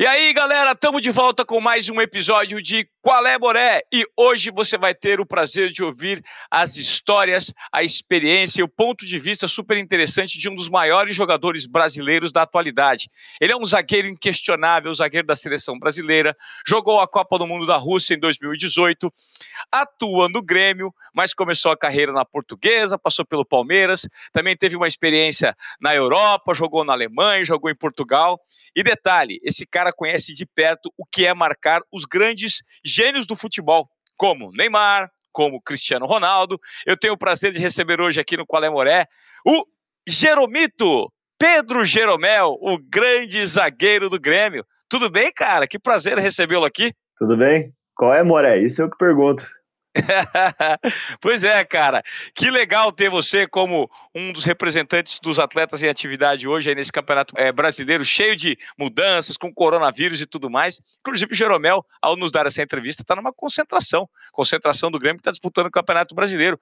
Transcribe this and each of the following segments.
E aí, galera, estamos de volta com mais um episódio de Qual é Boré? E hoje você vai ter o prazer de ouvir as histórias, a experiência e o ponto de vista super interessante de um dos maiores jogadores brasileiros da atualidade. Ele é um zagueiro inquestionável, zagueiro da seleção brasileira, jogou a Copa do Mundo da Rússia em 2018, atua no Grêmio, mas começou a carreira na Portuguesa, passou pelo Palmeiras, também teve uma experiência na Europa, jogou na Alemanha, jogou em Portugal. E detalhe, esse cara conhece de perto o que é marcar os grandes gênios do futebol, como Neymar, como Cristiano Ronaldo. Eu tenho o prazer de receber hoje aqui no Qual é Moré o Jeromito, Pedro Jeromel, o grande zagueiro do Grêmio. Tudo bem, cara? Que prazer recebê-lo aqui. Tudo bem? Qual é, Moré? Isso é o que pergunto. pois é, cara. Que legal ter você como um dos representantes dos atletas em atividade hoje nesse campeonato é, brasileiro, cheio de mudanças, com coronavírus e tudo mais. Inclusive, o Jeromel, ao nos dar essa entrevista, está numa concentração concentração do Grêmio que está disputando o Campeonato Brasileiro.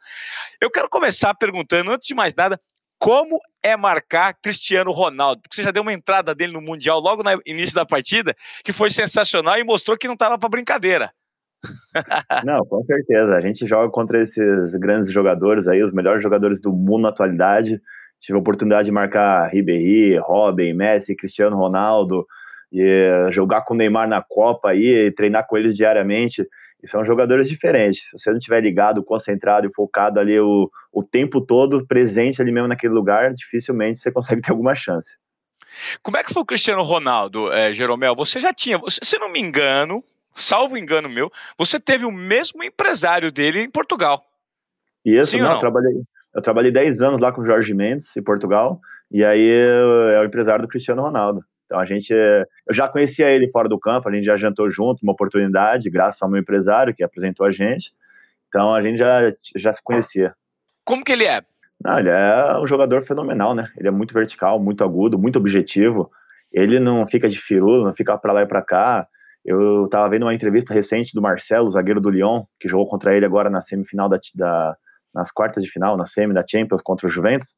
Eu quero começar perguntando, antes de mais nada, como é marcar Cristiano Ronaldo? Porque você já deu uma entrada dele no Mundial logo no início da partida, que foi sensacional e mostrou que não estava para brincadeira. Não, com certeza. A gente joga contra esses grandes jogadores aí, os melhores jogadores do mundo na atualidade. Tive a oportunidade de marcar Ribéry, Robin, Messi, Cristiano Ronaldo, e jogar com o Neymar na Copa aí, treinar com eles diariamente. E são jogadores diferentes. Se você não estiver ligado, concentrado e focado ali o, o tempo todo, presente ali mesmo naquele lugar, dificilmente você consegue ter alguma chance. Como é que foi o Cristiano Ronaldo, é, Jeromel? Você já tinha, se não me engano, salvo engano meu, você teve o mesmo empresário dele em Portugal. Isso, Sim não, não? Eu, trabalhei, eu trabalhei 10 anos lá com o Jorge Mendes, em Portugal, e aí é o empresário do Cristiano Ronaldo. Então a gente, eu já conhecia ele fora do campo, a gente já jantou junto, uma oportunidade, graças ao meu empresário que apresentou a gente. Então a gente já, já se conhecia. Como que ele é? Não, ele é um jogador fenomenal, né? Ele é muito vertical, muito agudo, muito objetivo. Ele não fica de firula, não fica para lá e para cá. Eu estava vendo uma entrevista recente do Marcelo, zagueiro do Lyon, que jogou contra ele agora na semifinal da, da nas quartas de final, na semi da Champions contra o Juventus,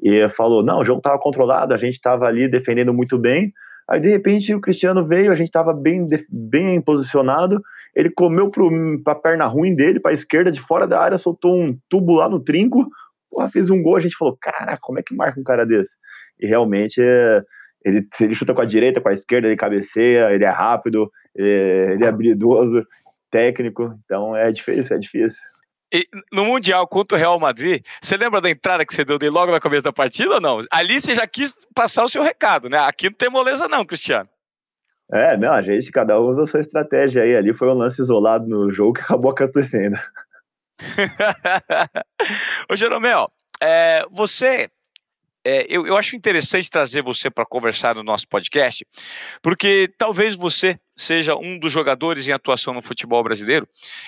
e falou: "Não, o jogo estava controlado, a gente estava ali defendendo muito bem. Aí de repente o Cristiano veio, a gente estava bem bem posicionado, ele comeu para a perna ruim dele, para a esquerda de fora da área, soltou um tubo lá no trinco, porra, fez um gol, a gente falou: "Cara, como é que marca um cara desse?" E realmente ele, ele chuta com a direita, com a esquerda, ele cabeceia, ele é rápido, ele, ele é habilidoso, técnico, então é difícil, é difícil. E no Mundial contra o Real Madrid, você lembra da entrada que você deu logo na começo da partida ou não? Ali você já quis passar o seu recado, né? Aqui não tem moleza não, Cristiano. É, não, a gente, cada um usa a sua estratégia aí. Ali foi um lance isolado no jogo que acabou acontecendo. Ô, Jeromel, é, você é, eu, eu acho interessante trazer você para conversar no nosso podcast, porque talvez você seja um dos jogadores em atuação no futebol brasileiro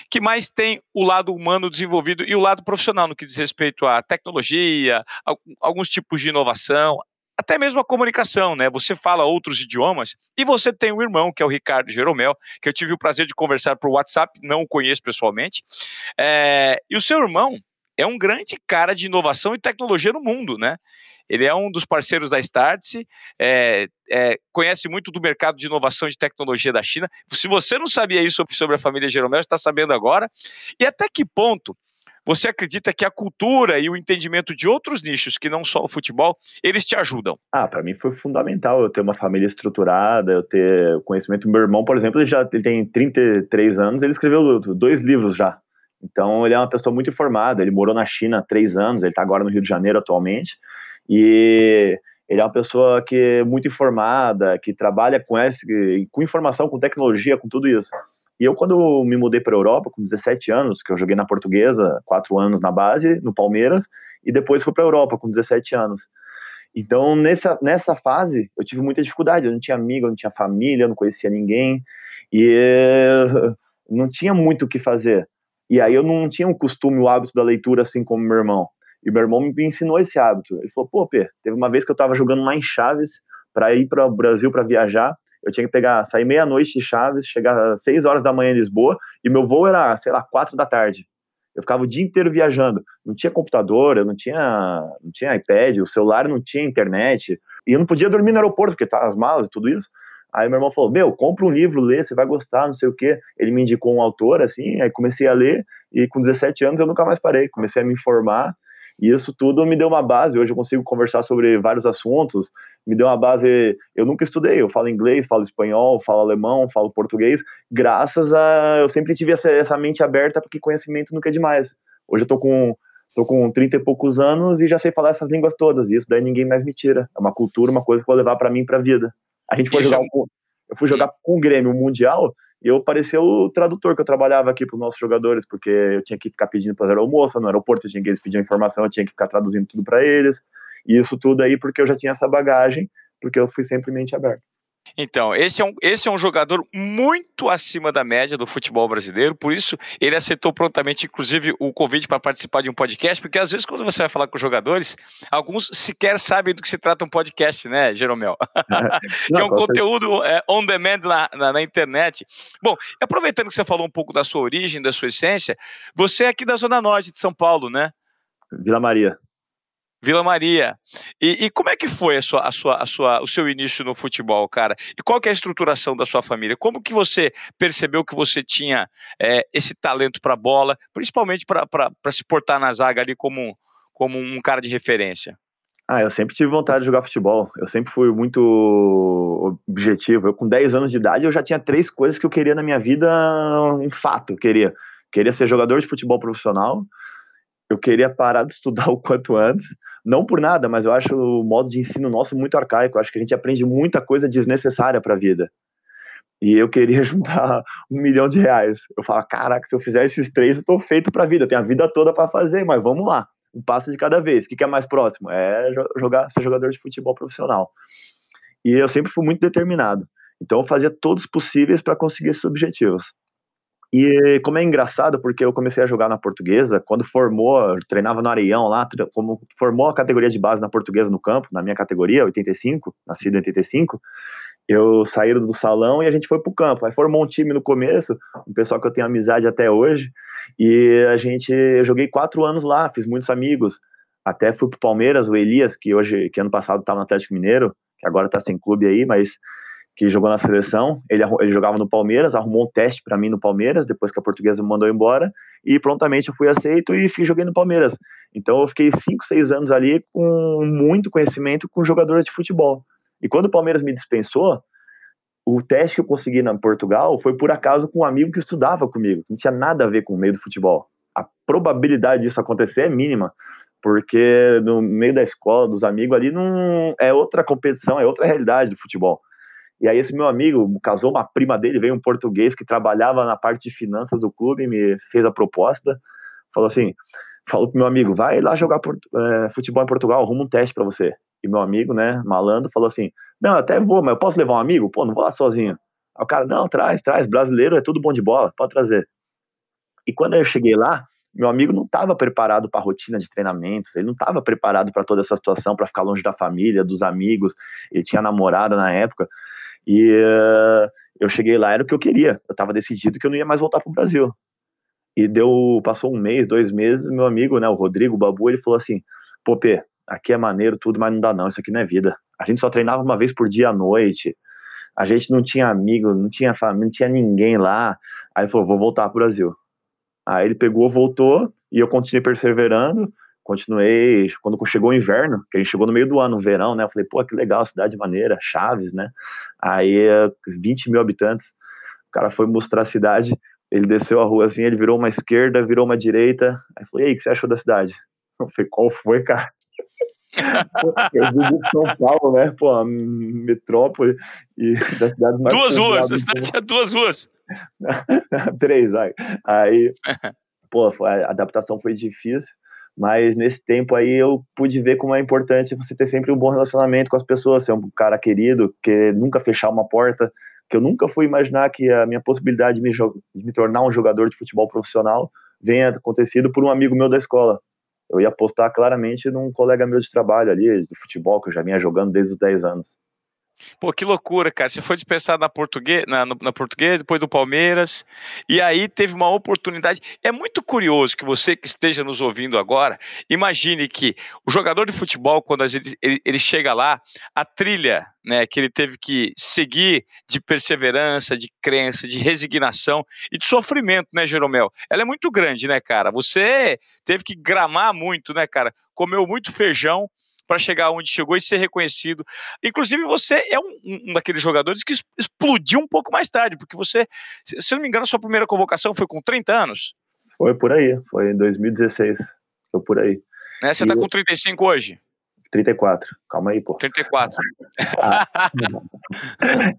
que mais tem o lado humano desenvolvido e o lado profissional no que diz respeito à tecnologia, a, alguns tipos de inovação, até mesmo a comunicação, né? Você fala outros idiomas e você tem um irmão, que é o Ricardo Jeromel, que eu tive o prazer de conversar por WhatsApp, não o conheço pessoalmente. É, e o seu irmão é um grande cara de inovação e tecnologia no mundo, né? Ele é um dos parceiros da Startse, é, é, conhece muito do mercado de inovação de tecnologia da China. Se você não sabia isso sobre a família Jeromel, está sabendo agora. E até que ponto você acredita que a cultura e o entendimento de outros nichos, que não só o futebol, eles te ajudam? Ah, para mim foi fundamental eu ter uma família estruturada, eu ter conhecimento. Meu irmão, por exemplo, ele já ele tem 33 anos, ele escreveu dois livros já. Então ele é uma pessoa muito informada, ele morou na China há três anos, ele está agora no Rio de Janeiro atualmente. E ele é uma pessoa que é muito informada, que trabalha com, esse, com informação, com tecnologia, com tudo isso. E eu, quando me mudei para a Europa, com 17 anos, que eu joguei na Portuguesa, quatro anos na base, no Palmeiras, e depois fui para a Europa com 17 anos. Então, nessa, nessa fase, eu tive muita dificuldade. Eu não tinha amigo, eu não tinha família, eu não conhecia ninguém, e não tinha muito o que fazer. E aí eu não tinha o um costume, o hábito da leitura, assim como meu irmão. E meu irmão me ensinou esse hábito. Ele falou: pô, Pê, teve uma vez que eu tava jogando lá em Chaves para ir para o Brasil para viajar. Eu tinha que pegar, sair meia-noite de Chaves, chegar às 6 horas da manhã em Lisboa, e meu voo era, sei lá, 4 da tarde. Eu ficava o dia inteiro viajando. Não tinha computador, eu não tinha, não tinha iPad, o celular não tinha internet. E eu não podia dormir no aeroporto, porque tá as malas e tudo isso. Aí meu irmão falou: Meu, compra um livro, lê, você vai gostar, não sei o quê. Ele me indicou um autor, assim, aí comecei a ler, e com 17 anos eu nunca mais parei. Comecei a me informar, e isso tudo me deu uma base. Hoje eu consigo conversar sobre vários assuntos, me deu uma base. Eu nunca estudei, eu falo inglês, falo espanhol, falo alemão, falo português, graças a. Eu sempre tive essa, essa mente aberta, porque conhecimento nunca é demais. Hoje eu tô com tô com 30 e poucos anos e já sei falar essas línguas todas, e isso daí ninguém mais me tira. É uma cultura, uma coisa que eu vou levar para mim para a vida. A gente foi jogar um, eu fui jogar com o Grêmio Mundial e eu parecia o tradutor que eu trabalhava aqui para os nossos jogadores, porque eu tinha que ficar pedindo para almoço no aeroporto, eu tinha que eles pediam informação, eu tinha que ficar traduzindo tudo para eles. E isso tudo aí porque eu já tinha essa bagagem, porque eu fui sempre mente aberta. Então, esse é, um, esse é um jogador muito acima da média do futebol brasileiro, por isso ele aceitou prontamente, inclusive, o convite para participar de um podcast, porque às vezes quando você vai falar com jogadores, alguns sequer sabem do que se trata um podcast, né, Jeromel? que é um conteúdo é, on demand na, na, na, internet. Bom, aproveitando que você falou um pouco da sua origem, da sua essência, você é aqui da Zona Norte de São Paulo, né? Vila Maria. Vila Maria. E, e, como é que foi a sua, a sua, a sua, o seu início no futebol, cara? E qual que é a estruturação da sua família? Como que você percebeu que você tinha é, esse talento para bola, principalmente para se portar na zaga ali como, como um cara de referência? Ah, eu sempre tive vontade de jogar futebol. Eu sempre fui muito objetivo. Eu, com 10 anos de idade, eu já tinha três coisas que eu queria na minha vida, um fato. Eu queria, queria ser jogador de futebol profissional, eu queria parar de estudar o quanto antes não por nada, mas eu acho o modo de ensino nosso muito arcaico. Eu acho que a gente aprende muita coisa desnecessária para a vida. E eu queria juntar um milhão de reais. Eu falo, caraca, se eu fizer esses três, eu estou feito para a vida. Eu tenho a vida toda para fazer, mas vamos lá. Um passo de cada vez. O que, é mais próximo? É jogar, ser jogador de futebol profissional. E eu sempre fui muito determinado. Então eu fazia todos os possíveis para conseguir esses objetivos. E como é engraçado, porque eu comecei a jogar na portuguesa, quando formou, treinava no Areião lá, como formou a categoria de base na portuguesa no campo, na minha categoria, 85, nascido em 85, eu saí do salão e a gente foi pro campo. Aí formou um time no começo, um pessoal que eu tenho amizade até hoje, e a gente, eu joguei quatro anos lá, fiz muitos amigos, até fui pro Palmeiras, o Elias, que hoje, que ano passado estava no Atlético Mineiro, que agora tá sem clube aí, mas que jogou na seleção. Ele, ele jogava no Palmeiras, arrumou um teste para mim no Palmeiras, depois que a portuguesa me mandou embora, e prontamente eu fui aceito e fui, joguei no Palmeiras. Então eu fiquei 5, 6 anos ali com muito conhecimento com jogador de futebol. E quando o Palmeiras me dispensou, o teste que eu consegui na Portugal foi por acaso com um amigo que estudava comigo, não tinha nada a ver com o meio do futebol. A probabilidade disso acontecer é mínima, porque no meio da escola, dos amigos ali, não é outra competição, é outra realidade do futebol. E aí esse meu amigo casou uma prima dele, veio um português que trabalhava na parte de finanças do clube, me fez a proposta, falou assim, falou pro meu amigo, vai lá jogar é, futebol em Portugal, arruma um teste para você. E meu amigo, né, malandro, falou assim, não, até vou, mas eu posso levar um amigo? Pô, não vou lá sozinho. Aí o cara, não, traz, traz, brasileiro é tudo bom de bola, pode trazer. E quando eu cheguei lá, meu amigo não estava preparado para a rotina de treinamentos, ele não estava preparado para toda essa situação, para ficar longe da família, dos amigos, ele tinha namorada na época. E uh, eu cheguei lá, era o que eu queria. Eu estava decidido que eu não ia mais voltar para o Brasil. E deu, passou um mês, dois meses, meu amigo, né, o Rodrigo, o Babu, ele falou assim: pô, Pê, aqui é maneiro tudo, mas não dá não, isso aqui não é vida. A gente só treinava uma vez por dia à noite, a gente não tinha amigo, não tinha família, não tinha ninguém lá. Aí ele falou: vou voltar para o Brasil. Aí ele pegou, voltou, e eu continuei perseverando continuei, quando chegou o inverno, que a gente chegou no meio do ano, no verão, né, eu falei, pô, que legal, cidade maneira, Chaves, né, aí 20 mil habitantes, o cara foi mostrar a cidade, ele desceu a rua assim, ele virou uma esquerda, virou uma direita, aí falei, e aí, o que você achou da cidade? Eu falei, qual foi, cara? eu vivo de São Paulo, né? Pô, metrópole e da cidade mais. Duas ruas, a cidade tinha duas ruas. Três, vai. Aí, pô, a adaptação foi difícil. Mas nesse tempo aí eu pude ver como é importante você ter sempre um bom relacionamento com as pessoas, ser um cara querido, que nunca fechar uma porta, que eu nunca fui imaginar que a minha possibilidade de me, de me tornar um jogador de futebol profissional venha acontecido por um amigo meu da escola. Eu ia apostar claramente num colega meu de trabalho ali, de futebol, que eu já vinha jogando desde os 10 anos. Pô, que loucura, cara. Você foi dispensado na português, na, na português, depois do Palmeiras, e aí teve uma oportunidade. É muito curioso que você que esteja nos ouvindo agora, imagine que o jogador de futebol, quando ele, ele, ele chega lá, a trilha né, que ele teve que seguir de perseverança, de crença, de resignação e de sofrimento, né, Jeromel? Ela é muito grande, né, cara? Você teve que gramar muito, né, cara? Comeu muito feijão para chegar onde chegou e ser reconhecido. Inclusive, você é um, um, daqueles jogadores que explodiu um pouco mais tarde, porque você, se não me engano, sua primeira convocação foi com 30 anos. Foi por aí, foi em 2016. Foi por aí. Né? Você está com 35 hoje? 34. Calma aí, pô. 34. Ah,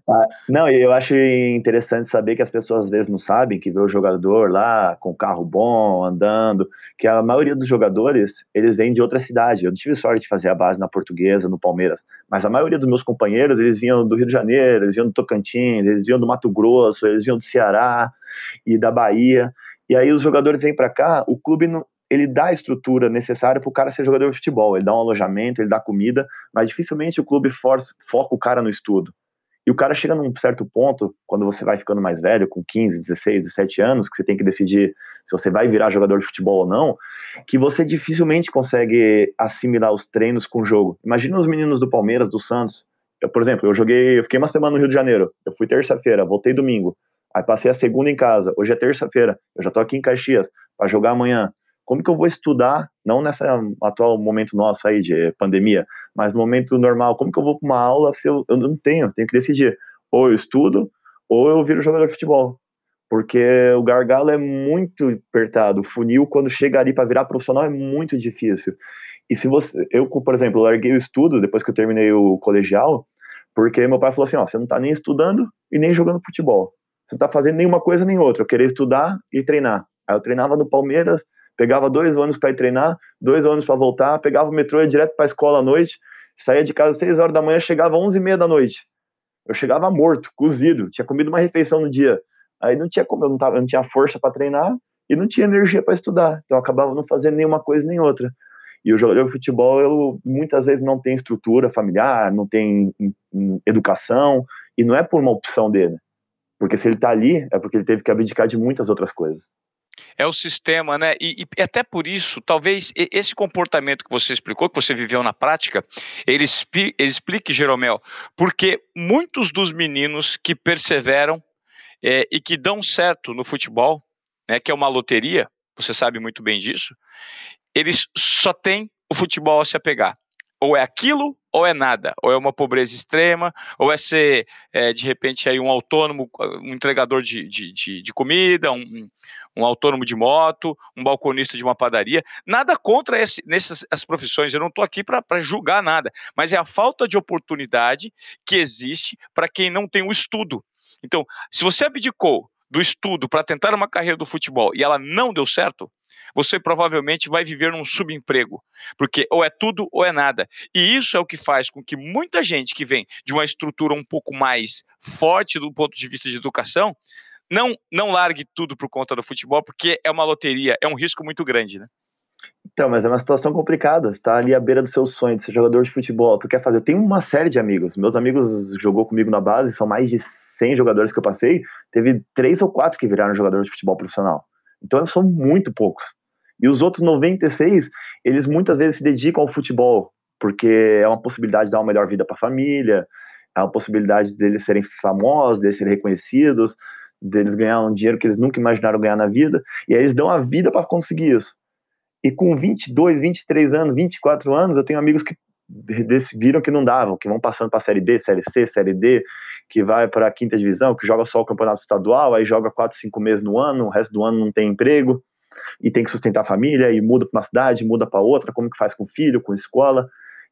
ah, não, eu acho interessante saber que as pessoas às vezes não sabem que vê o jogador lá com carro bom, andando, que a maioria dos jogadores, eles vêm de outra cidade. Eu tive sorte de fazer a base na Portuguesa, no Palmeiras, mas a maioria dos meus companheiros, eles vinham do Rio de Janeiro, eles vinham do Tocantins, eles vinham do Mato Grosso, eles vinham do Ceará e da Bahia. E aí os jogadores vêm para cá, o clube não, ele dá a estrutura necessária para o cara ser jogador de futebol. Ele dá um alojamento, ele dá comida, mas dificilmente o clube foca o cara no estudo. E o cara chega num certo ponto, quando você vai ficando mais velho, com 15, 16, 17 anos, que você tem que decidir se você vai virar jogador de futebol ou não, que você dificilmente consegue assimilar os treinos com o jogo. Imagina os meninos do Palmeiras, do Santos. Eu, por exemplo, eu joguei, eu fiquei uma semana no Rio de Janeiro. Eu fui terça-feira, voltei domingo. Aí passei a segunda em casa. Hoje é terça-feira. Eu já tô aqui em Caxias para jogar amanhã como que eu vou estudar, não nessa atual momento nosso aí de pandemia, mas no momento normal, como que eu vou para uma aula se eu, eu não tenho, tenho que decidir, ou eu estudo, ou eu viro jogador de futebol, porque o gargalo é muito apertado, o funil quando chega ali para virar profissional é muito difícil, e se você, eu, por exemplo, larguei o estudo depois que eu terminei o colegial, porque meu pai falou assim, ó, você não tá nem estudando e nem jogando futebol, você não tá fazendo nenhuma coisa nem outra, eu queria estudar e treinar, aí eu treinava no Palmeiras, pegava dois ônibus para ir treinar, dois ônibus para voltar, pegava o metrô ia direto para a escola à noite, saía de casa às seis horas da manhã, chegava às onze e meia da noite. Eu chegava morto, cozido, tinha comido uma refeição no dia. Aí não tinha como, eu não, tava, eu não tinha força para treinar e não tinha energia para estudar. Então eu acabava não fazendo nenhuma coisa nem outra. E o jogador de futebol, eu, muitas vezes não tem estrutura familiar, não tem educação, e não é por uma opção dele. Porque se ele está ali, é porque ele teve que abdicar de muitas outras coisas é o sistema, né? E, e, até por isso, talvez esse comportamento que você explicou, que você viveu na prática, ele, ele explique, Jeromel, porque muitos dos meninos que perseveram é, e que dão certo no futebol, né, que é uma loteria, você sabe muito bem disso, eles só têm o futebol a se apegar ou é aquilo ou é nada, ou é uma pobreza extrema, ou é ser, é, de repente, aí um autônomo, um entregador de, de, de, de comida, um, um, autônomo de moto, um balconista de uma padaria. Nada contra esse, nessas as profissões, eu não estou aqui para julgar nada, mas é a falta de oportunidade que existe para quem não tem o estudo. Então, se você abdicou do estudo para tentar uma carreira do futebol e ela não deu certo, você provavelmente vai viver num subemprego, porque ou é tudo ou é nada. E isso é o que faz com que muita gente que vem de uma estrutura um pouco mais forte do ponto de vista de educação, não não largue tudo por conta do futebol, porque é uma loteria, é um risco muito grande, né? Então, mas é uma situação complicada. Você tá ali à beira do seu sonho de ser jogador de futebol. Tu quer fazer? Eu tenho uma série de amigos. Meus amigos jogou comigo na base, são mais de 100 jogadores que eu passei. Teve três ou quatro que viraram jogador de futebol profissional. Então, são muito poucos. E os outros 96, eles muitas vezes se dedicam ao futebol, porque é uma possibilidade de dar uma melhor vida para a família, é uma possibilidade deles serem famosos, deles serem reconhecidos, deles ganhar um dinheiro que eles nunca imaginaram ganhar na vida, e aí eles dão a vida para conseguir isso. E com 22, 23 anos, 24 anos, eu tenho amigos que viram que não davam, que vão passando para a Série B, Série C, Série D, que vai para a quinta divisão, que joga só o campeonato estadual, aí joga 4, 5 meses no ano, o resto do ano não tem emprego, e tem que sustentar a família, e muda para uma cidade, muda para outra, como que faz com filho, com escola,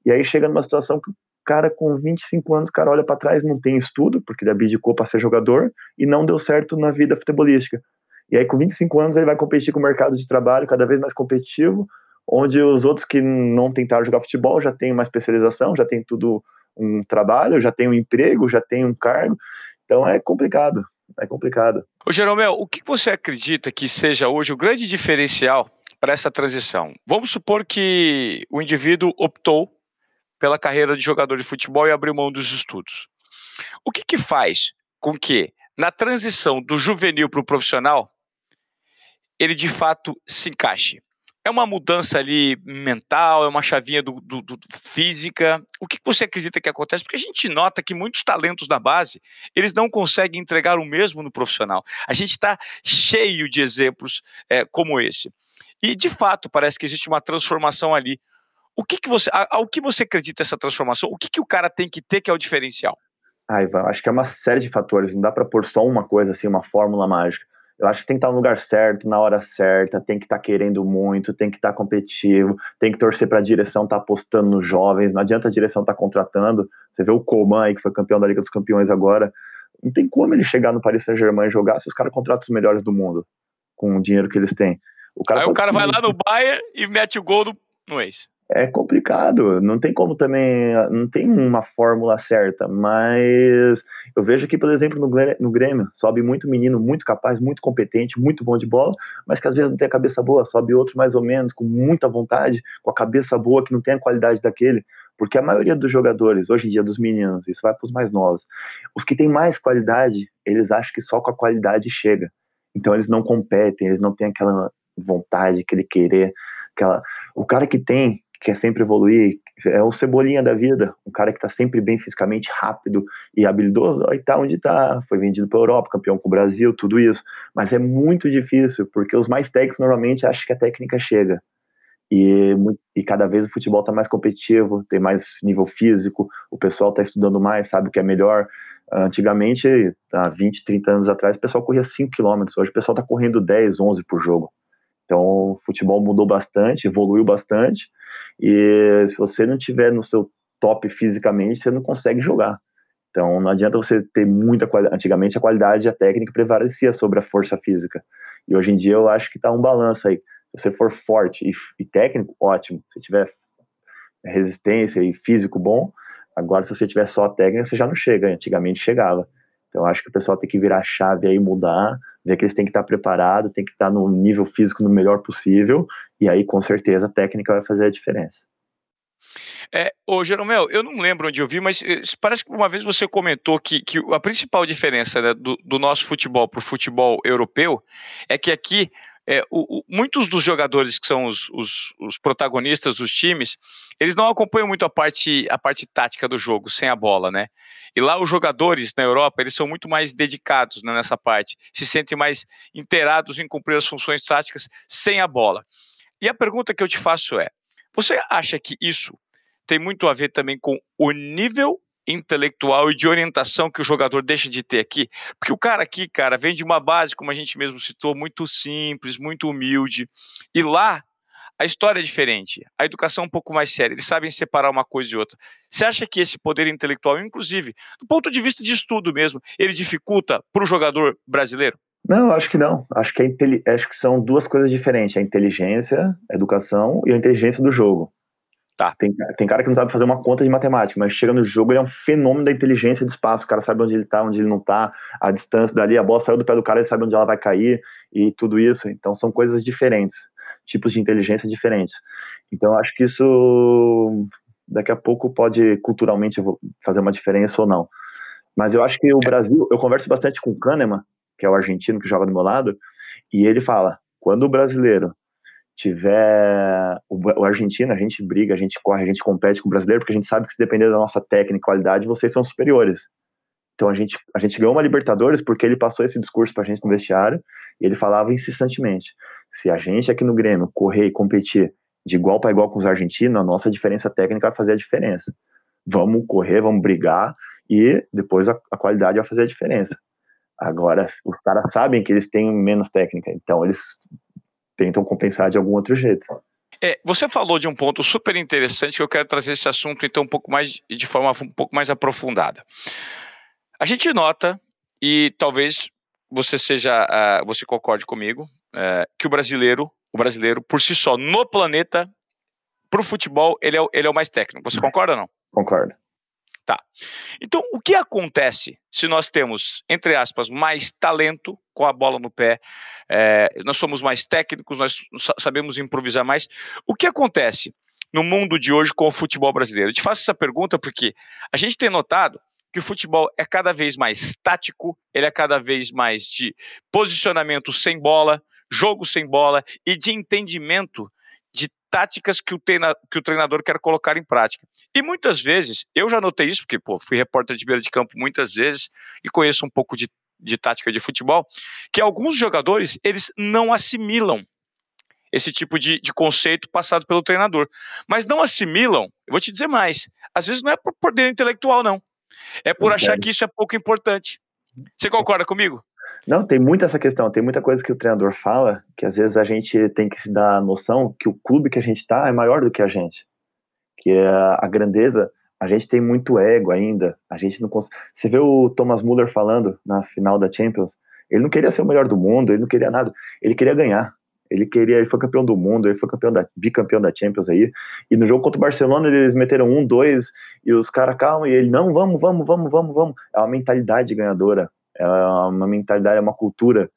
e aí chega numa situação que o cara com 25 anos, o cara olha para trás, não tem estudo, porque ele abdicou para ser jogador, e não deu certo na vida futebolística. E aí com 25 anos ele vai competir com o mercado de trabalho cada vez mais competitivo, onde os outros que não tentaram jogar futebol já têm uma especialização, já tem tudo um trabalho, já tem um emprego, já tem um cargo. Então é complicado, é complicado. Ô Jeromel, o que você acredita que seja hoje o grande diferencial para essa transição? Vamos supor que o indivíduo optou pela carreira de jogador de futebol e abriu mão dos estudos. O que, que faz com que, na transição do juvenil para o profissional, ele de fato se encaixe? É uma mudança ali mental, é uma chavinha do, do, do, física. O que você acredita que acontece? Porque a gente nota que muitos talentos da base, eles não conseguem entregar o mesmo no profissional. A gente está cheio de exemplos é, como esse. E, de fato, parece que existe uma transformação ali. O que, que você, ao que você acredita essa transformação? O que, que o cara tem que ter que é o diferencial? Ah, Ivan, acho que é uma série de fatores. Não dá para pôr só uma coisa assim, uma fórmula mágica. Eu acho que tem que estar no lugar certo, na hora certa, tem que estar querendo muito, tem que estar competitivo, tem que torcer para a direção estar tá apostando nos jovens. Não adianta a direção estar tá contratando. Você vê o Coman aí, que foi campeão da Liga dos Campeões agora. Não tem como ele chegar no Paris Saint-Germain e jogar se os caras contratam os melhores do mundo com o dinheiro que eles têm. O cara aí o cara vai lá no Bayern e mete o gol no, no ex é complicado, não tem como também, não tem uma fórmula certa, mas eu vejo aqui, por exemplo, no Grêmio, sobe muito menino, muito capaz, muito competente, muito bom de bola, mas que às vezes não tem a cabeça boa, sobe outro mais ou menos, com muita vontade, com a cabeça boa, que não tem a qualidade daquele, porque a maioria dos jogadores, hoje em dia, dos meninos, isso vai para os mais novos, os que têm mais qualidade, eles acham que só com a qualidade chega, então eles não competem, eles não têm aquela vontade, aquele querer, aquela... O cara que tem, quer sempre evoluir, é o cebolinha da vida, um cara que está sempre bem fisicamente, rápido e habilidoso, aí tá onde tá, foi vendido para Europa, campeão com o Brasil, tudo isso, mas é muito difícil, porque os mais técnicos normalmente acham que a técnica chega, e, e cada vez o futebol está mais competitivo, tem mais nível físico, o pessoal está estudando mais, sabe o que é melhor, antigamente, há 20, 30 anos atrás, o pessoal corria 5 km, hoje o pessoal está correndo 10, 11 por jogo, então, o futebol mudou bastante, evoluiu bastante, e se você não tiver no seu top fisicamente, você não consegue jogar. Então, não adianta você ter muita qualidade. Antigamente, a qualidade, a técnica prevalecia sobre a força física. E hoje em dia, eu acho que está um balanço aí. Se você for forte e, e técnico, ótimo. Se tiver resistência e físico bom, agora, se você tiver só a técnica, você já não chega. Antigamente, chegava. Então, acho que o pessoal tem que virar chave aí, mudar, ver que eles têm que estar preparados, tem que estar no nível físico no melhor possível, e aí, com certeza, a técnica vai fazer a diferença. É, ô Jeromel, eu não lembro onde eu vi, mas eh, parece que uma vez você comentou que, que a principal diferença né, do, do nosso futebol para o futebol europeu é que aqui é, o, o, muitos dos jogadores que são os, os, os, protagonistas dos times, eles não acompanham muito a parte, a parte tática do jogo, sem a bola, né? E lá os jogadores na Europa, eles são muito mais dedicados né, nessa parte, se sentem mais inteirados em cumprir as funções táticas sem a bola. E a pergunta que eu te faço é: você acha que isso tem muito a ver também com o nível intelectual e de orientação que o jogador deixa de ter aqui. Porque o cara aqui, cara, vem de uma base, como a gente mesmo citou, muito simples, muito humilde. E lá a história é diferente, a educação é um pouco mais séria, eles sabem separar uma coisa de outra. Você acha que esse poder intelectual, inclusive, do ponto de vista de estudo mesmo, ele dificulta para o jogador brasileiro? Não, acho que não. Acho que, é acho que são duas coisas diferentes: a inteligência, a educação e a inteligência do jogo. Tá. Tem, tem cara que não sabe fazer uma conta de matemática, mas chega no jogo, ele é um fenômeno da inteligência de espaço. O cara sabe onde ele tá, onde ele não tá, a distância dali, a bola saiu do pé do cara, ele sabe onde ela vai cair e tudo isso. Então são coisas diferentes, tipos de inteligência diferentes. Então acho que isso daqui a pouco pode culturalmente fazer uma diferença ou não. Mas eu acho que o Brasil, eu converso bastante com o Kahneman, que é o argentino que joga do meu lado, e ele fala: quando o brasileiro tiver o, o argentino, a gente briga, a gente corre, a gente compete com o brasileiro, porque a gente sabe que se depender da nossa técnica e qualidade, vocês são superiores. Então a gente, a gente ganhou uma Libertadores porque ele passou esse discurso pra gente no vestiário e ele falava incessantemente: se a gente aqui no Grêmio correr e competir de igual para igual com os argentinos, a nossa diferença técnica vai fazer a diferença. Vamos correr, vamos brigar e depois a, a qualidade vai fazer a diferença. Agora, os caras sabem que eles têm menos técnica, então eles tentam compensar de algum outro jeito. É, você falou de um ponto super interessante que eu quero trazer esse assunto então um pouco mais de forma um pouco mais aprofundada. A gente nota e talvez você seja uh, você concorde comigo uh, que o brasileiro o brasileiro por si só no planeta para o futebol ele é, ele é o mais técnico. Você concorda ou não? Concordo. Tá. Então, o que acontece se nós temos, entre aspas, mais talento com a bola no pé, é, nós somos mais técnicos, nós sabemos improvisar mais. O que acontece no mundo de hoje com o futebol brasileiro? Eu te faço essa pergunta porque a gente tem notado que o futebol é cada vez mais tático, ele é cada vez mais de posicionamento sem bola, jogo sem bola e de entendimento táticas que o, treina, que o treinador quer colocar em prática. E muitas vezes, eu já notei isso, porque pô, fui repórter de beira de campo muitas vezes e conheço um pouco de, de tática de futebol, que alguns jogadores, eles não assimilam esse tipo de, de conceito passado pelo treinador. Mas não assimilam, eu vou te dizer mais, às vezes não é por poder intelectual, não. É por achar que isso é pouco importante. Você concorda comigo? Não, tem muita essa questão, tem muita coisa que o treinador fala, que às vezes a gente tem que se dar a noção que o clube que a gente está é maior do que a gente. Que é a grandeza, a gente tem muito ego ainda, a gente não consegue... Você vê o Thomas Muller falando na final da Champions, ele não queria ser o melhor do mundo, ele não queria nada, ele queria ganhar. Ele queria, ele foi campeão do mundo, ele foi campeão da, bicampeão da Champions aí. E no jogo contra o Barcelona eles meteram um, dois, e os caras calma, e ele, não, vamos, vamos, vamos, vamos, vamos. É uma mentalidade ganhadora, é uma mentalidade, é uma cultura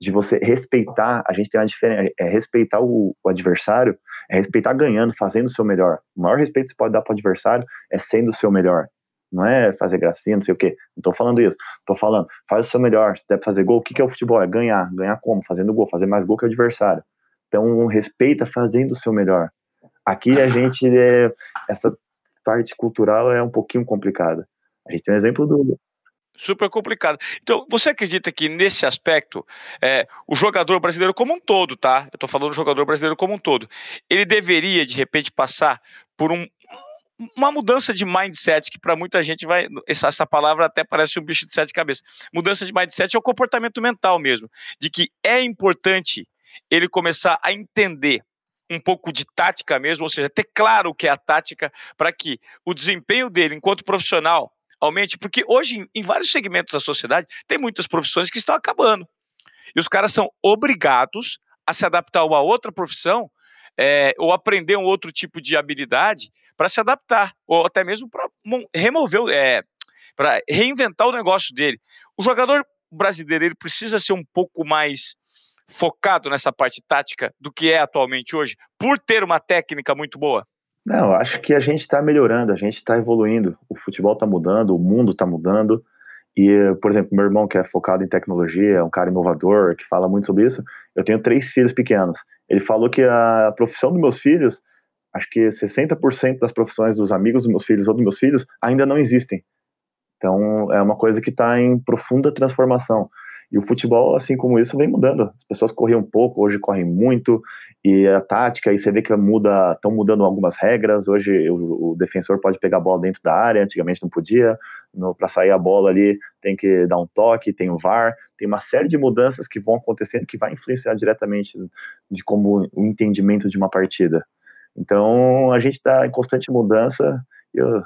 de você respeitar, a gente tem uma diferença, é respeitar o, o, adversário, é respeitar ganhando, fazendo o seu melhor. O maior respeito que você pode dar para o adversário é sendo o seu melhor. Não é fazer gracinha, não sei o quê. Não tô falando isso. Tô falando, faz o seu melhor. Se deve fazer gol, o que, que é o futebol? É ganhar. Ganhar como? Fazendo gol, fazer mais gol que o adversário. Então, respeita fazendo o seu melhor. Aqui a gente, é, essa parte cultural é um pouquinho complicada. A gente tem um exemplo do, super complicado. Então, você acredita que nesse aspecto, é, o jogador brasileiro como um todo, tá? Eu estou falando do jogador brasileiro como um todo, ele deveria, de repente, passar por um, uma mudança de mindset que para muita gente vai essa, essa, palavra até parece um bicho de sete cabeças. Mudança de mindset é o comportamento mental mesmo, de que é importante ele começar a entender um pouco de tática mesmo, ou seja, ter claro o que é a tática para que o desempenho dele enquanto profissional aumente, porque hoje em vários segmentos da sociedade tem muitas profissões que estão acabando. E os caras são obrigados a se adaptar a uma outra profissão é, ou aprender um outro tipo de habilidade para se adaptar, ou até mesmo para remover, é, para reinventar o negócio dele. O jogador brasileiro ele precisa ser um pouco mais focado nessa parte tática do que é atualmente hoje, por ter uma técnica muito boa? Não, acho que a gente está melhorando, a gente está evoluindo. O futebol está mudando, o mundo está mudando. E, por exemplo, meu irmão, que é focado em tecnologia, é um cara inovador, que fala muito sobre isso. Eu tenho três filhos pequenos. Ele falou que a profissão dos meus filhos acho que 60% das profissões dos amigos dos meus filhos ou dos meus filhos ainda não existem. Então, é uma coisa que está em profunda transformação. E o futebol, assim como isso, vem mudando. As pessoas corriam um pouco, hoje correm muito, e a tática, aí você vê que muda, estão mudando algumas regras. Hoje o, o, defensor pode pegar a bola dentro da área, antigamente não podia. Para sair a bola ali, tem que dar um toque, tem o VAR, tem uma série de mudanças que vão acontecendo que vai influenciar diretamente de como o entendimento de uma partida. Então, a gente está em constante mudança eu,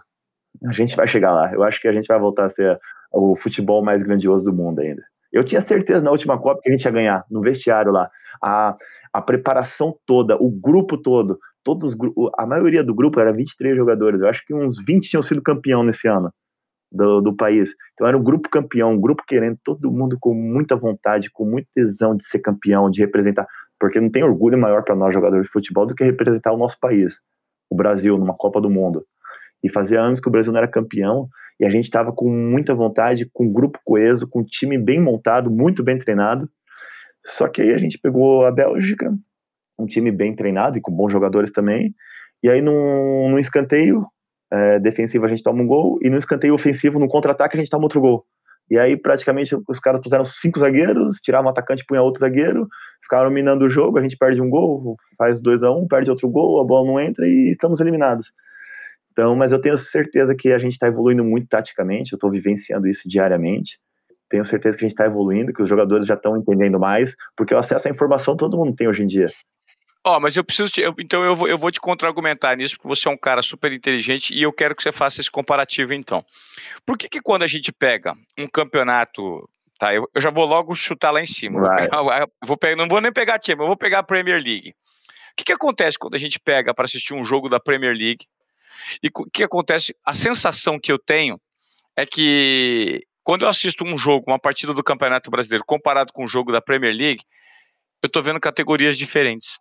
a gente vai chegar lá. Eu acho que a gente vai voltar a ser o futebol mais grandioso do mundo ainda. Eu tinha certeza na última Copa que a gente ia ganhar, no vestiário lá. A, a preparação toda, o grupo todo, todos a maioria do grupo era 23 jogadores. Eu acho que uns 20 tinham sido campeão nesse ano do, do país. Então era um grupo campeão, um grupo querendo, todo mundo com muita vontade, com muita tesão de ser campeão, de representar porque não tem orgulho maior para nós jogadores de futebol do que representar o nosso país, o Brasil, numa Copa do Mundo. E fazia anos que o Brasil não era campeão e a gente estava com muita vontade, com grupo coeso, com time bem montado, muito bem treinado. Só que aí a gente pegou a Bélgica, um time bem treinado e com bons jogadores também. E aí, num, num escanteio é, defensivo, a gente toma um gol, e no escanteio ofensivo, no contra-ataque, a gente toma outro gol. E aí, praticamente, os caras puseram cinco zagueiros, tiravam um atacante punha outro zagueiro, ficaram minando o jogo, a gente perde um gol, faz 2 a 1 um, perde outro gol, a bola não entra e estamos eliminados. Então, mas eu tenho certeza que a gente está evoluindo muito taticamente, eu estou vivenciando isso diariamente. Tenho certeza que a gente está evoluindo, que os jogadores já estão entendendo mais, porque o acesso à informação todo mundo tem hoje em dia. Ó, oh, mas eu preciso te, eu, então eu vou, eu vou te contra-argumentar nisso, porque você é um cara super inteligente e eu quero que você faça esse comparativo então. Por que que quando a gente pega um campeonato, tá, eu, eu já vou logo chutar lá em cima, vou pegar, vou pegar, não vou nem pegar time, eu vou pegar a Premier League. O que que acontece quando a gente pega para assistir um jogo da Premier League? E o que acontece, a sensação que eu tenho é que quando eu assisto um jogo, uma partida do Campeonato Brasileiro, comparado com o um jogo da Premier League, eu tô vendo categorias diferentes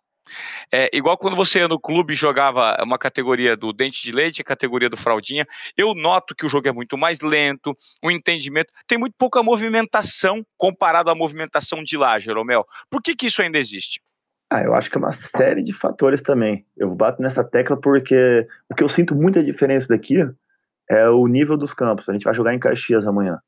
É igual quando você ia no clube e jogava uma categoria do dente de leite, a categoria do fraldinha. Eu noto que o jogo é muito mais lento, o entendimento. Tem muito pouca movimentação comparado à movimentação de lá, Jeromel. Por que, que isso ainda existe? Ah, eu acho que é uma série de fatores também. Eu bato nessa tecla porque o que eu sinto muita diferença daqui é o nível dos campos. A gente vai jogar em Caxias amanhã.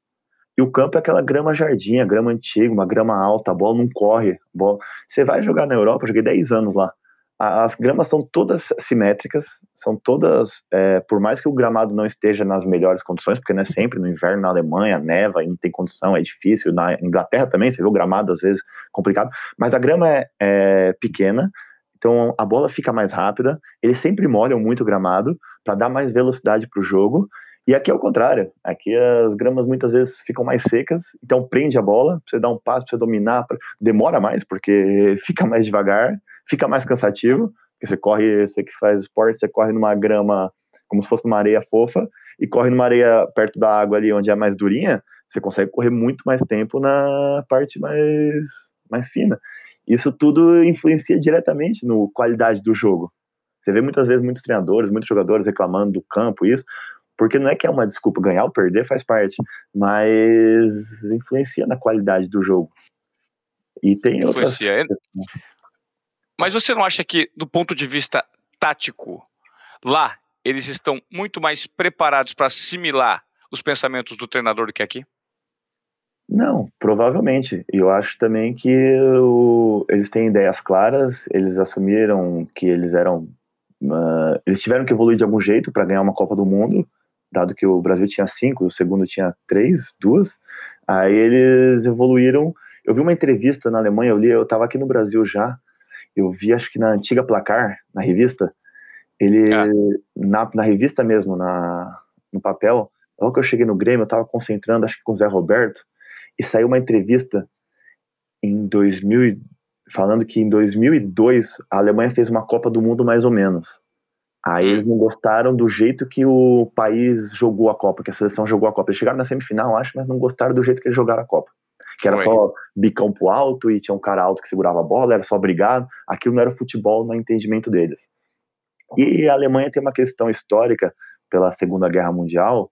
E o campo é aquela grama jardim, grama antiga, uma grama alta, a bola não corre. Bola... Você vai jogar na Europa, eu joguei 10 anos lá. As gramas são todas simétricas, são todas, é, por mais que o gramado não esteja nas melhores condições, porque não é sempre no inverno na Alemanha, neva e não tem condição, é difícil. Na Inglaterra também, você vê o gramado às vezes complicado, mas a grama é, é pequena, então a bola fica mais rápida. Eles sempre molham muito o gramado para dar mais velocidade para o jogo e aqui é o contrário. Aqui as gramas muitas vezes ficam mais secas, então prende a bola, pra você dar um passo, pra você dominar, pra... demora mais, porque fica mais devagar, fica mais cansativo, porque você corre, você que faz esporte, você corre numa grama como se fosse uma areia fofa, e corre numa areia perto da água ali, onde é mais durinha, você consegue correr muito mais tempo na parte mais, mais fina. Isso tudo influencia diretamente no qualidade do jogo. Você vê muitas vezes muitos treinadores, muitos jogadores reclamando do campo, isso, porque não é que é uma desculpa, ganhar ou perder faz parte, mas influencia na qualidade do jogo. E tem influencia. Outras... Mas você não acha que, do ponto de vista tático, lá eles estão muito mais preparados para assimilar os pensamentos do treinador do que aqui? Não, provavelmente. E eu acho também que o, eles têm ideias claras, eles assumiram que eles eram. Uh, eles tiveram que evoluir de algum jeito para ganhar uma Copa do Mundo dado que o Brasil tinha cinco, o segundo tinha três, duas, aí eles evoluíram. Eu vi uma entrevista na Alemanha, eu li, eu estava aqui no Brasil já, eu vi acho que na antiga Placar, na revista, ele, ah. na, na revista mesmo, na, no papel, logo que eu cheguei no Grêmio, eu estava concentrando, acho que com o Zé Roberto, e saiu uma entrevista em 2000, falando que em 2002 a Alemanha fez uma Copa do Mundo mais ou menos. Aí hum. eles não gostaram do jeito que o país jogou a Copa, que a seleção jogou a Copa. Eles chegaram na semifinal, acho, mas não gostaram do jeito que eles jogaram a Copa. Que era só bicão pro alto e tinha um cara alto que segurava a bola, era só brigado. Aquilo não era futebol no entendimento deles. E a Alemanha tem uma questão histórica pela Segunda Guerra Mundial,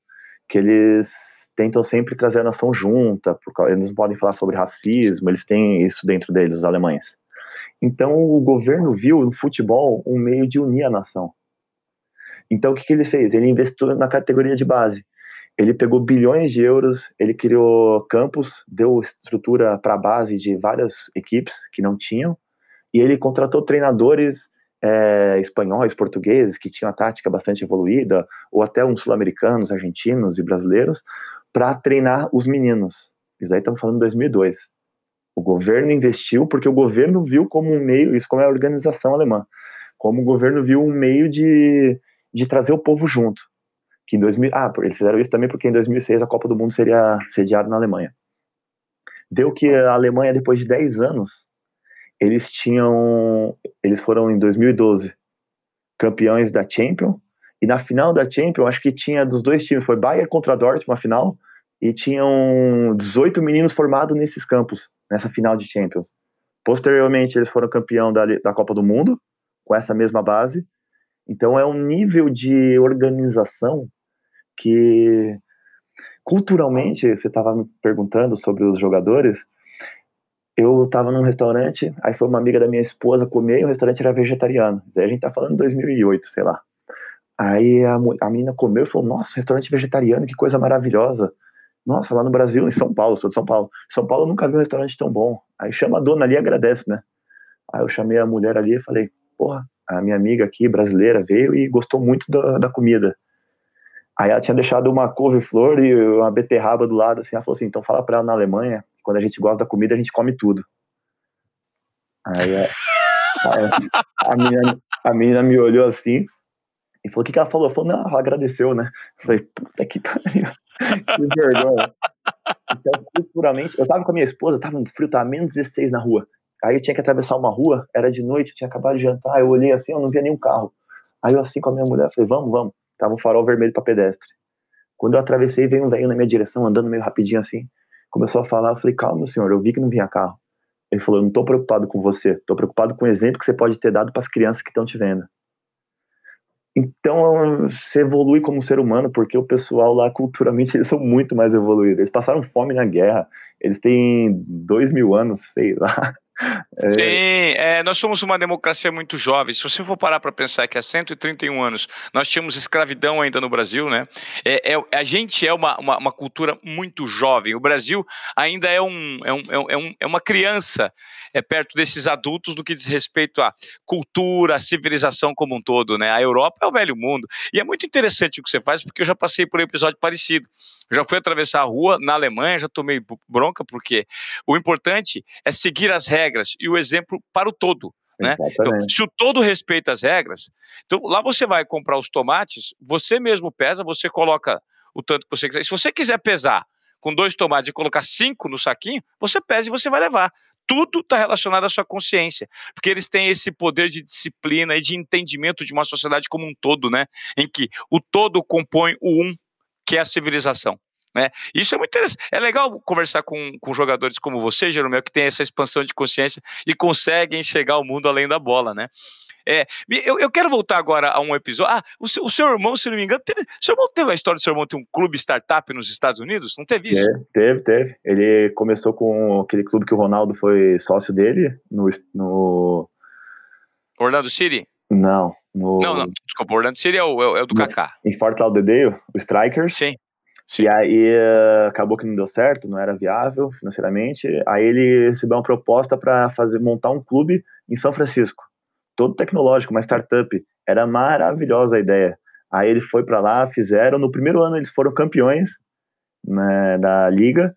que eles tentam sempre trazer a nação junta, porque eles não podem falar sobre racismo, eles têm isso dentro deles, os alemães. Então o governo viu no futebol um meio de unir a nação. Então, o que, que ele fez? Ele investiu na categoria de base. Ele pegou bilhões de euros, ele criou campos, deu estrutura para a base de várias equipes que não tinham, e ele contratou treinadores é, espanhóis, portugueses, que tinham a tática bastante evoluída, ou até uns sul-americanos, argentinos e brasileiros, para treinar os meninos. Isso aí estamos falando de 2002. O governo investiu porque o governo viu como um meio, isso como é a organização alemã, como o governo viu um meio de de trazer o povo junto. Que em 2000, ah, eles fizeram isso também porque em 2006 a Copa do Mundo seria sediada na Alemanha. Deu que a Alemanha, depois de 10 anos, eles tinham. Eles foram em 2012 campeões da Champions. E na final da Champions, acho que tinha dos dois times, foi Bayern contra Dortmund, uma final, e tinham 18 meninos formados nesses campos, nessa final de Champions. Posteriormente, eles foram campeão da, da Copa do Mundo, com essa mesma base, então é um nível de organização que culturalmente, você estava me perguntando sobre os jogadores, eu estava num restaurante, aí foi uma amiga da minha esposa comer e o restaurante era vegetariano. Aí a gente tá falando de 2008, sei lá. Aí a, a menina comeu e falou: Nossa, restaurante vegetariano, que coisa maravilhosa. Nossa, lá no Brasil, em São Paulo, sou de São Paulo. São Paulo nunca vi um restaurante tão bom. Aí chama a dona ali e agradece, né? Aí eu chamei a mulher ali e falei: Porra, a minha amiga aqui, brasileira, veio e gostou muito da, da comida. Aí ela tinha deixado uma couve-flor e uma beterraba do lado, assim, ela falou assim, então fala pra ela na Alemanha, quando a gente gosta da comida, a gente come tudo. Aí a, a, menina, a menina me olhou assim e falou, o que, que ela falou? Falou, não, ela agradeceu, né? Eu falei, puta que pariu, que vergonha. Então, culturalmente, eu tava com a minha esposa, tava um frio, tava menos 16 na rua. Aí eu tinha que atravessar uma rua, era de noite, tinha acabado de jantar, eu olhei assim, eu não via nenhum carro. Aí eu assim com a minha mulher, falei, vamos, vamos. Tava um farol vermelho para pedestre. Quando eu atravessei, veio um velho na minha direção, andando meio rapidinho assim. Começou a falar, eu falei, calma, senhor, eu vi que não vinha carro. Ele falou: Eu não estou preocupado com você, estou preocupado com o exemplo que você pode ter dado para as crianças que estão te vendo. Então você evolui como ser humano, porque o pessoal lá, culturalmente, eles são muito mais evoluídos. Eles passaram fome na guerra, eles têm dois mil anos, sei lá. É... Sim, é, nós somos uma democracia muito jovem. Se você for parar para pensar que há 131 anos nós tínhamos escravidão ainda no Brasil, né? É, é a gente é uma, uma, uma, cultura muito jovem. O Brasil ainda é, um, é, um, é, um, é uma criança é, perto desses adultos no que diz respeito à cultura, à civilização como um todo, né? A Europa é o velho mundo. E é muito interessante o que você faz, porque eu já passei por um episódio parecido. Eu já fui atravessar a rua na Alemanha, já tomei bronca, porque o importante é seguir as regras regras e o exemplo para o todo. Né? Então, se o todo respeita as regras, então lá você vai comprar os tomates, você mesmo pesa, você coloca o tanto que você quiser. Se você quiser pesar com dois tomates e colocar cinco no saquinho, você pesa e você vai levar. Tudo está relacionado à sua consciência, porque eles têm esse poder de disciplina e de entendimento de uma sociedade como um todo, né? Em que o todo compõe o um, que é a civilização. Né? Isso é muito interessante. É legal conversar com, com jogadores como você, Jeromel, que tem essa expansão de consciência e conseguem enxergar ao mundo além da bola, né? É, eu, eu quero voltar agora a um episódio. Ah, o seu, o seu irmão, se não me engano, teve, seu irmão teve a história do seu irmão ter um clube startup nos Estados Unidos? Não teve isso? Teve, teve, teve. Ele começou com aquele clube que o Ronaldo foi sócio dele, no. no... Orlando City? Não. No... Não, não, desculpa, Orlando City é o, é o do Kaká. Em Fort Lauderdale, o Strikers. Sim. Sim. E aí uh, acabou que não deu certo, não era viável financeiramente. Aí ele recebeu uma proposta para fazer montar um clube em São Francisco, todo tecnológico, uma startup. Era maravilhosa a ideia. Aí ele foi para lá, fizeram. No primeiro ano eles foram campeões né, da liga.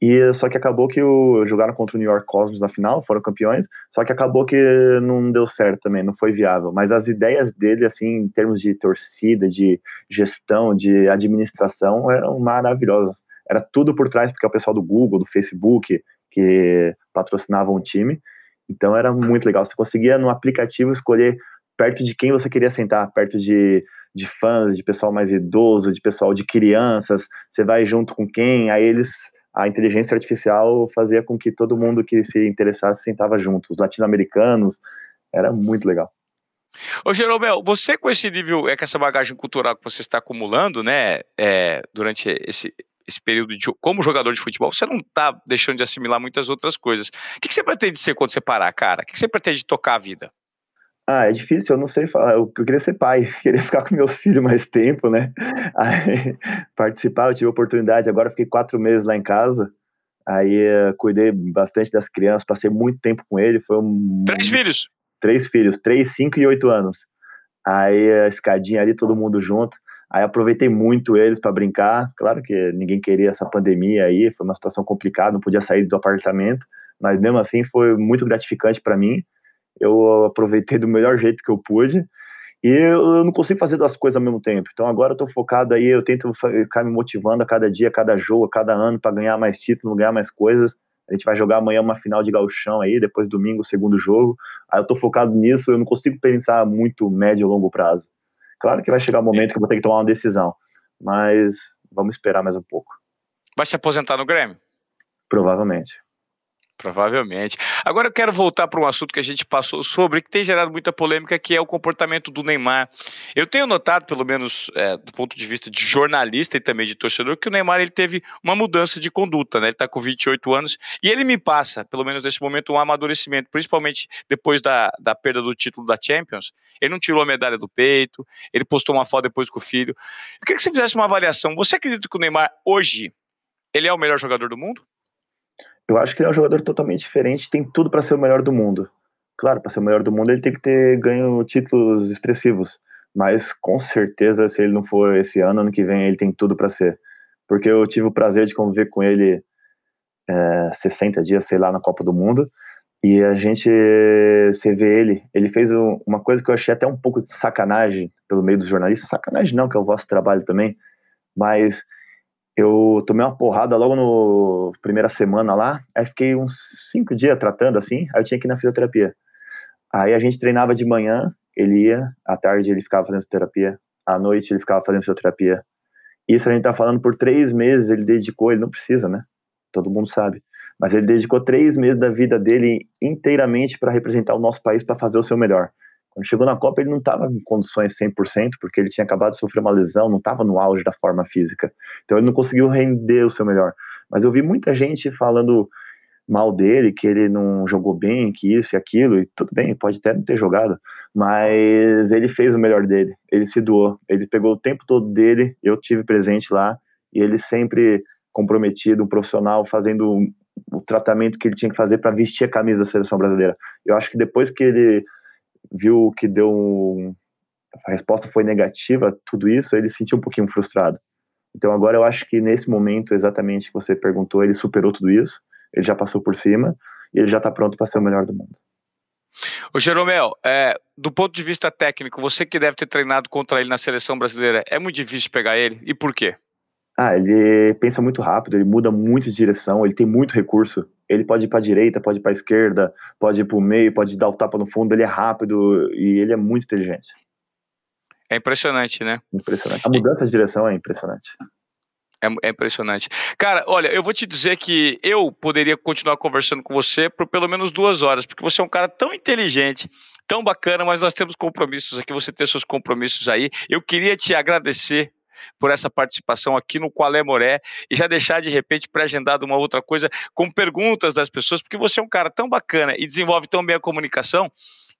E só que acabou que o, jogaram contra o New York Cosmos na final, foram campeões, só que acabou que não deu certo também, não foi viável. Mas as ideias dele, assim, em termos de torcida, de gestão, de administração, eram maravilhosas. Era tudo por trás, porque é o pessoal do Google, do Facebook, que patrocinavam o time. Então era muito legal. Você conseguia no aplicativo escolher perto de quem você queria sentar, perto de, de fãs, de pessoal mais idoso, de pessoal de crianças. Você vai junto com quem, aí eles a inteligência artificial fazia com que todo mundo que se interessasse sentava junto, os latino-americanos, era muito legal. Ô Jeromel, você com esse nível, é com essa bagagem cultural que você está acumulando, né, é, durante esse, esse período de, como jogador de futebol, você não está deixando de assimilar muitas outras coisas. O que, que você pretende ser quando você parar, cara? O que, que você pretende tocar a vida? Ah, é difícil, eu não sei falar. Eu, eu queria ser pai, queria ficar com meus filhos mais tempo, né? Aí, participar, eu tive oportunidade, agora fiquei quatro meses lá em casa. Aí uh, cuidei bastante das crianças, passei muito tempo com ele. Foi um. Três filhos? Três filhos, três, cinco e oito anos. Aí a escadinha ali, todo mundo junto. Aí aproveitei muito eles para brincar. Claro que ninguém queria essa pandemia aí, foi uma situação complicada, não podia sair do apartamento, mas mesmo assim foi muito gratificante para mim eu aproveitei do melhor jeito que eu pude. E eu não consigo fazer duas coisas ao mesmo tempo. Então agora eu tô focado aí, eu tento ficar me motivando a cada dia, a cada jogo, a cada ano para ganhar mais títulos, ganhar mais coisas. A gente vai jogar amanhã uma final de gauchão aí, depois domingo o segundo jogo. Aí eu tô focado nisso, eu não consigo pensar muito médio e longo prazo. Claro que vai chegar um momento que eu vou ter que tomar uma decisão, mas vamos esperar mais um pouco. Vai se aposentar no Grêmio? Provavelmente. Provavelmente. Agora eu quero voltar para um assunto que a gente passou sobre, que tem gerado muita polêmica, que é o comportamento do Neymar. Eu tenho notado, pelo menos é, do ponto de vista de jornalista e também de torcedor, que o Neymar ele teve uma mudança de conduta, né? Ele está com 28 anos e ele me passa, pelo menos nesse momento, um amadurecimento, principalmente depois da, da perda do título da Champions. Ele não tirou a medalha do peito, ele postou uma foto depois com o filho. Eu queria que você fizesse uma avaliação. Você acredita que o Neymar, hoje, ele é o melhor jogador do mundo? Eu acho que ele é um jogador totalmente diferente, tem tudo para ser o melhor do mundo. Claro, para ser o melhor do mundo ele tem que ter ganho títulos expressivos, mas com certeza se ele não for esse ano, ano que vem ele tem tudo para ser. Porque eu tive o prazer de conviver com ele é, 60 dias, sei lá, na Copa do Mundo, e a gente, você vê ele, ele fez uma coisa que eu achei até um pouco de sacanagem pelo meio dos jornalistas, sacanagem não, que é o vosso trabalho também, mas eu tomei uma porrada logo no primeira semana lá, aí fiquei uns cinco dias tratando assim, aí eu tinha que ir na fisioterapia. Aí a gente treinava de manhã, ele ia, à tarde ele ficava fazendo fisioterapia, à noite ele ficava fazendo fisioterapia. Isso a gente tá falando por três meses, ele dedicou, ele não precisa, né? Todo mundo sabe. mas ele dedicou três meses da vida dele inteiramente para representar o nosso país, para fazer o seu melhor. Quando chegou na Copa, ele não estava em condições 100%, porque ele tinha acabado de sofrer uma lesão, não estava no auge da forma física. Então ele não conseguiu render o seu melhor. Mas eu vi muita gente falando mal dele, que ele não jogou bem, que isso e aquilo, e tudo bem, pode até não ter jogado, mas ele fez o melhor dele, ele se doou, ele pegou o tempo todo dele, eu tive presente lá, e ele sempre comprometido, um profissional, fazendo o tratamento que ele tinha que fazer para vestir a camisa da seleção brasileira. Eu acho que depois que ele viu que deu um, a resposta foi negativa, tudo isso, ele se sentiu um pouquinho frustrado. Então agora eu acho que nesse momento exatamente que você perguntou, ele superou tudo isso, ele já passou por cima e ele já está pronto para ser o melhor do mundo. O Jeromel, é, do ponto de vista técnico, você que deve ter treinado contra ele na seleção brasileira, é muito difícil pegar ele e por quê? Ah, ele pensa muito rápido, ele muda muito de direção, ele tem muito recurso. Ele pode ir para a direita, pode ir para a esquerda, pode ir para o meio, pode dar o tapa no fundo. Ele é rápido e ele é muito inteligente. É impressionante, né? Impressionante. A mudança de direção é impressionante. É, é, impressionante. Cara, olha, eu vou te dizer que eu poderia continuar conversando com você por pelo menos duas horas, porque você é um cara tão inteligente, tão bacana, mas nós temos compromissos aqui, você tem seus compromissos aí. Eu queria te agradecer por essa participação aqui no Qual é Moré e já deixar de repente pré-agendado uma outra coisa com perguntas das pessoas, porque você é um cara tão bacana e desenvolve tão bem a comunicação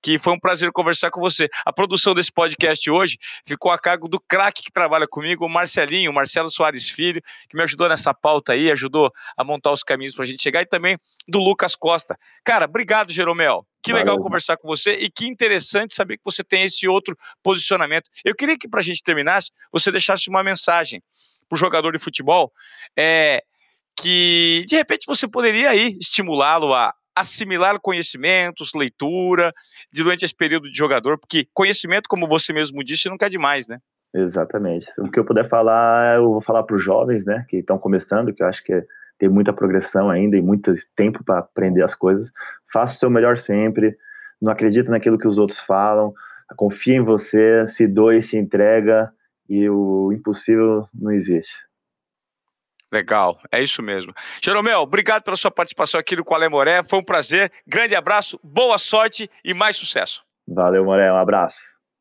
que foi um prazer conversar com você. A produção desse podcast hoje ficou a cargo do craque que trabalha comigo, o Marcelinho, Marcelo Soares Filho, que me ajudou nessa pauta aí, ajudou a montar os caminhos para a gente chegar, e também do Lucas Costa. Cara, obrigado, Jeromel. Que legal Valeu. conversar com você e que interessante saber que você tem esse outro posicionamento. Eu queria que, para a gente terminasse, você deixasse uma mensagem para o jogador de futebol é, que, de repente, você poderia aí estimulá-lo a, assimilar conhecimentos, leitura, durante esse período de jogador, porque conhecimento, como você mesmo disse, nunca é demais, né? Exatamente. O que eu puder falar, eu vou falar para os jovens, né, que estão começando, que eu acho que tem muita progressão ainda e muito tempo para aprender as coisas. Faça o seu melhor sempre, não acredita naquilo que os outros falam, confia em você, se doe, se entrega e o impossível não existe. Legal, é isso mesmo. Jeromel, obrigado pela sua participação aqui no Qual é Moré. Foi um prazer. Grande abraço, boa sorte e mais sucesso. Valeu, Moré. Um abraço.